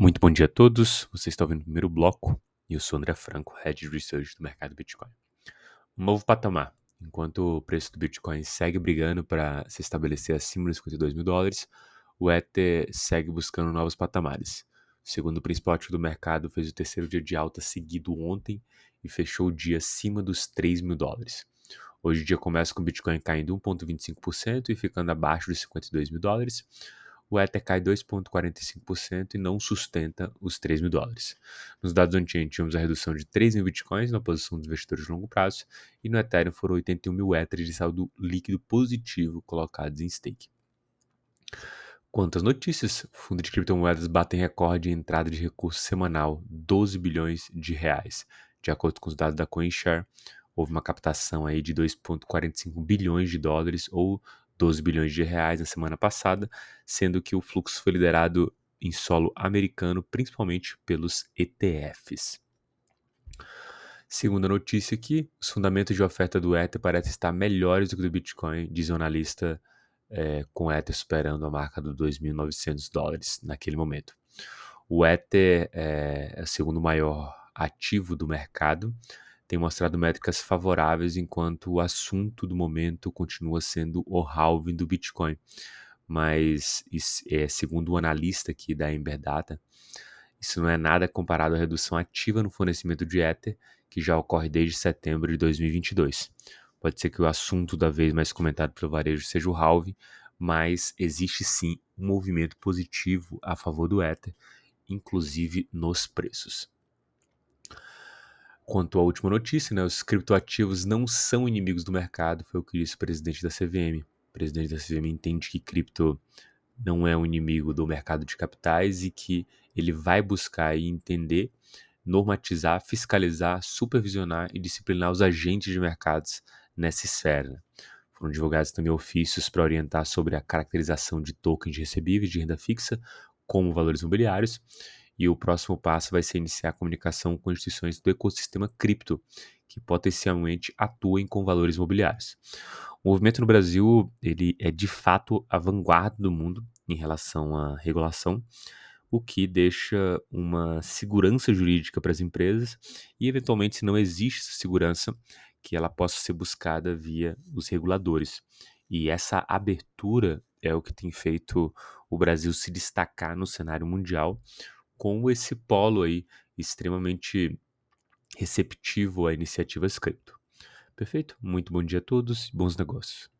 Muito bom dia a todos. Você está ouvindo o primeiro bloco e eu sou André Franco, Head de Research do mercado Bitcoin. Um novo patamar. Enquanto o preço do Bitcoin segue brigando para se estabelecer acima dos 52 mil dólares, o Ether segue buscando novos patamares. Segundo o principal ativo do mercado, fez o terceiro dia de alta seguido ontem e fechou o dia acima dos 3 mil dólares. Hoje o dia começa com o Bitcoin caindo 1,25% e ficando abaixo dos 52 mil dólares o Ether cai 2,45% e não sustenta os 3 mil dólares. Nos dados antigos, tivemos a redução de 3 mil bitcoins na posição dos investidores de longo prazo e no Ethereum foram 81 mil Ethers de saldo líquido positivo colocados em stake. Quanto às notícias, fundo de criptomoedas batem recorde em entrada de recurso semanal, 12 bilhões de reais. De acordo com os dados da CoinShare, houve uma captação aí de 2,45 bilhões de dólares ou 12 bilhões de reais na semana passada, sendo que o fluxo foi liderado em solo americano, principalmente pelos ETFs. Segunda notícia aqui, os fundamentos de oferta do Ether parecem estar melhores do que do Bitcoin, diz o analista, é, com o Ether superando a marca dos 2.900 dólares naquele momento. O Ether é, é o segundo maior ativo do mercado, tem mostrado métricas favoráveis, enquanto o assunto do momento continua sendo o halving do Bitcoin. Mas, é, segundo o analista aqui da Ember Data, isso não é nada comparado à redução ativa no fornecimento de Ether, que já ocorre desde setembro de 2022. Pode ser que o assunto da vez mais comentado pelo varejo seja o halving, mas existe sim um movimento positivo a favor do Ether, inclusive nos preços. Quanto à última notícia, né, os criptoativos não são inimigos do mercado, foi o que disse o presidente da CVM. O presidente da CVM entende que cripto não é um inimigo do mercado de capitais e que ele vai buscar e entender, normatizar, fiscalizar, supervisionar e disciplinar os agentes de mercados nessa esfera. Foram divulgados também ofícios para orientar sobre a caracterização de tokens recebíveis de renda fixa como valores imobiliários e o próximo passo vai ser iniciar a comunicação com instituições do ecossistema cripto, que potencialmente atuem com valores imobiliários. O movimento no Brasil ele é de fato a vanguarda do mundo em relação à regulação, o que deixa uma segurança jurídica para as empresas e, eventualmente, se não existe essa segurança, que ela possa ser buscada via os reguladores. E essa abertura é o que tem feito o Brasil se destacar no cenário mundial, com esse polo aí extremamente receptivo a iniciativas cripto. Perfeito? Muito bom dia a todos e bons negócios.